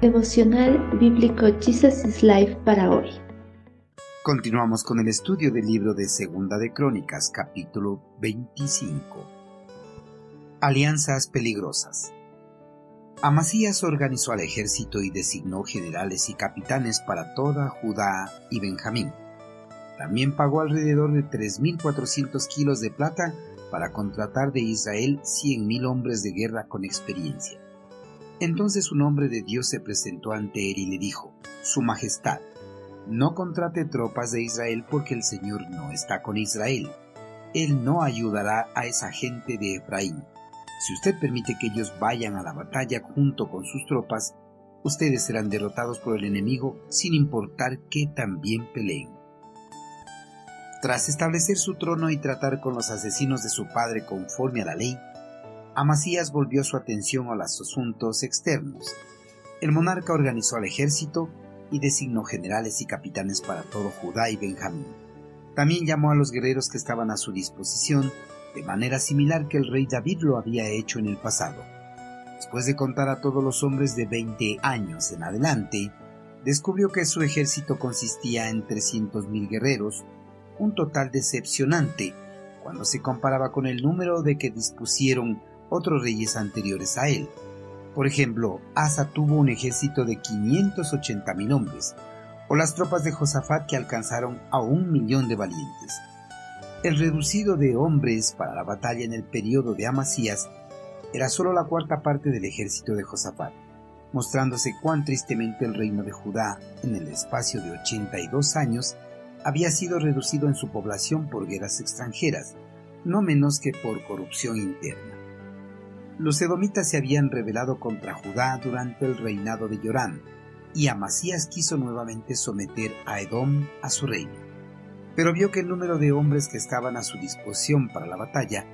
Devocional Bíblico Jesus is Life para hoy. Continuamos con el estudio del libro de Segunda de Crónicas, capítulo 25. Alianzas peligrosas. Amasías organizó al ejército y designó generales y capitanes para toda Judá y Benjamín. También pagó alrededor de 3.400 kilos de plata para contratar de Israel 100.000 hombres de guerra con experiencia. Entonces un hombre de Dios se presentó ante él y le dijo, Su Majestad, no contrate tropas de Israel porque el Señor no está con Israel. Él no ayudará a esa gente de Efraín. Si usted permite que ellos vayan a la batalla junto con sus tropas, ustedes serán derrotados por el enemigo sin importar que también peleen. Tras establecer su trono y tratar con los asesinos de su padre conforme a la ley, Amasías volvió su atención a los asuntos externos. El monarca organizó al ejército y designó generales y capitanes para todo Judá y Benjamín. También llamó a los guerreros que estaban a su disposición, de manera similar que el rey David lo había hecho en el pasado. Después de contar a todos los hombres de 20 años en adelante, descubrió que su ejército consistía en 300.000 guerreros, un total decepcionante cuando se comparaba con el número de que dispusieron otros reyes anteriores a él. Por ejemplo, Asa tuvo un ejército de 580.000 hombres, o las tropas de Josafat que alcanzaron a un millón de valientes. El reducido de hombres para la batalla en el periodo de Amasías era solo la cuarta parte del ejército de Josafat, mostrándose cuán tristemente el reino de Judá, en el espacio de 82 años, había sido reducido en su población por guerras extranjeras, no menos que por corrupción interna los edomitas se habían rebelado contra Judá durante el reinado de Yorán, y Amasías quiso nuevamente someter a Edom a su reino. Pero vio que el número de hombres que estaban a su disposición para la batalla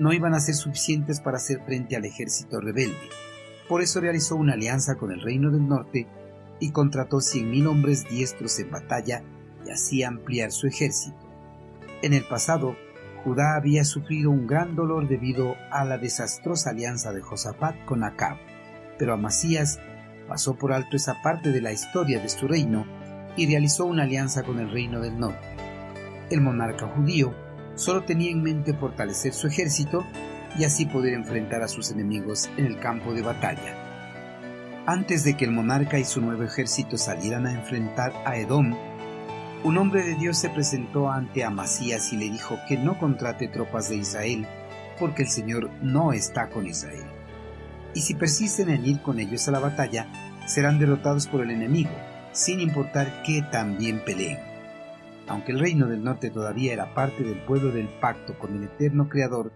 no iban a ser suficientes para hacer frente al ejército rebelde. Por eso realizó una alianza con el reino del norte y contrató 100.000 hombres diestros en batalla y así ampliar su ejército. En el pasado, Judá había sufrido un gran dolor debido a la desastrosa alianza de Josafat con Acab, pero Amasías pasó por alto esa parte de la historia de su reino y realizó una alianza con el reino del norte. El monarca judío solo tenía en mente fortalecer su ejército y así poder enfrentar a sus enemigos en el campo de batalla. Antes de que el monarca y su nuevo ejército salieran a enfrentar a Edom, un hombre de Dios se presentó ante Amasías y le dijo que no contrate tropas de Israel, porque el Señor no está con Israel. Y si persisten en ir con ellos a la batalla, serán derrotados por el enemigo, sin importar que también peleen. Aunque el reino del norte todavía era parte del pueblo del pacto con el eterno Creador,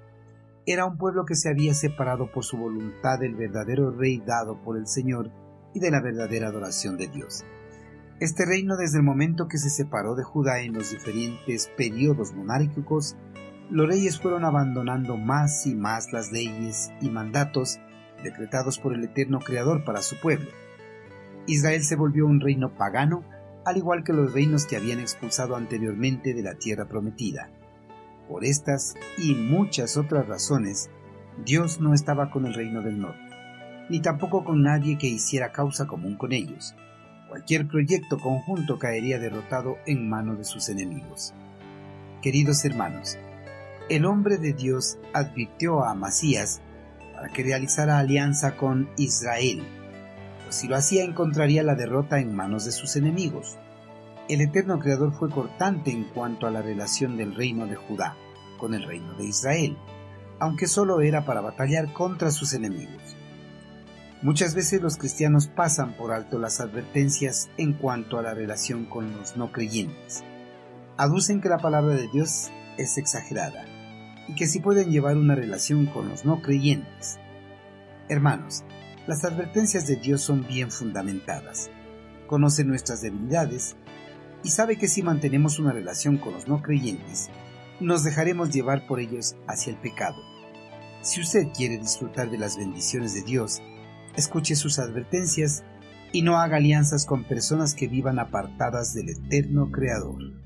era un pueblo que se había separado por su voluntad del verdadero rey dado por el Señor y de la verdadera adoración de Dios. Este reino desde el momento que se separó de Judá en los diferentes periodos monárquicos, los reyes fueron abandonando más y más las leyes y mandatos decretados por el eterno Creador para su pueblo. Israel se volvió un reino pagano, al igual que los reinos que habían expulsado anteriormente de la tierra prometida. Por estas y muchas otras razones, Dios no estaba con el reino del norte, ni tampoco con nadie que hiciera causa común con ellos cualquier proyecto conjunto caería derrotado en manos de sus enemigos. Queridos hermanos, el hombre de Dios advirtió a Amasías para que realizara alianza con Israel, pues si lo hacía encontraría la derrota en manos de sus enemigos. El eterno Creador fue cortante en cuanto a la relación del reino de Judá con el reino de Israel, aunque solo era para batallar contra sus enemigos. Muchas veces los cristianos pasan por alto las advertencias en cuanto a la relación con los no creyentes. Aducen que la palabra de Dios es exagerada y que sí pueden llevar una relación con los no creyentes. Hermanos, las advertencias de Dios son bien fundamentadas. Conoce nuestras debilidades y sabe que si mantenemos una relación con los no creyentes, nos dejaremos llevar por ellos hacia el pecado. Si usted quiere disfrutar de las bendiciones de Dios, escuche sus advertencias y no haga alianzas con personas que vivan apartadas del eterno Creador.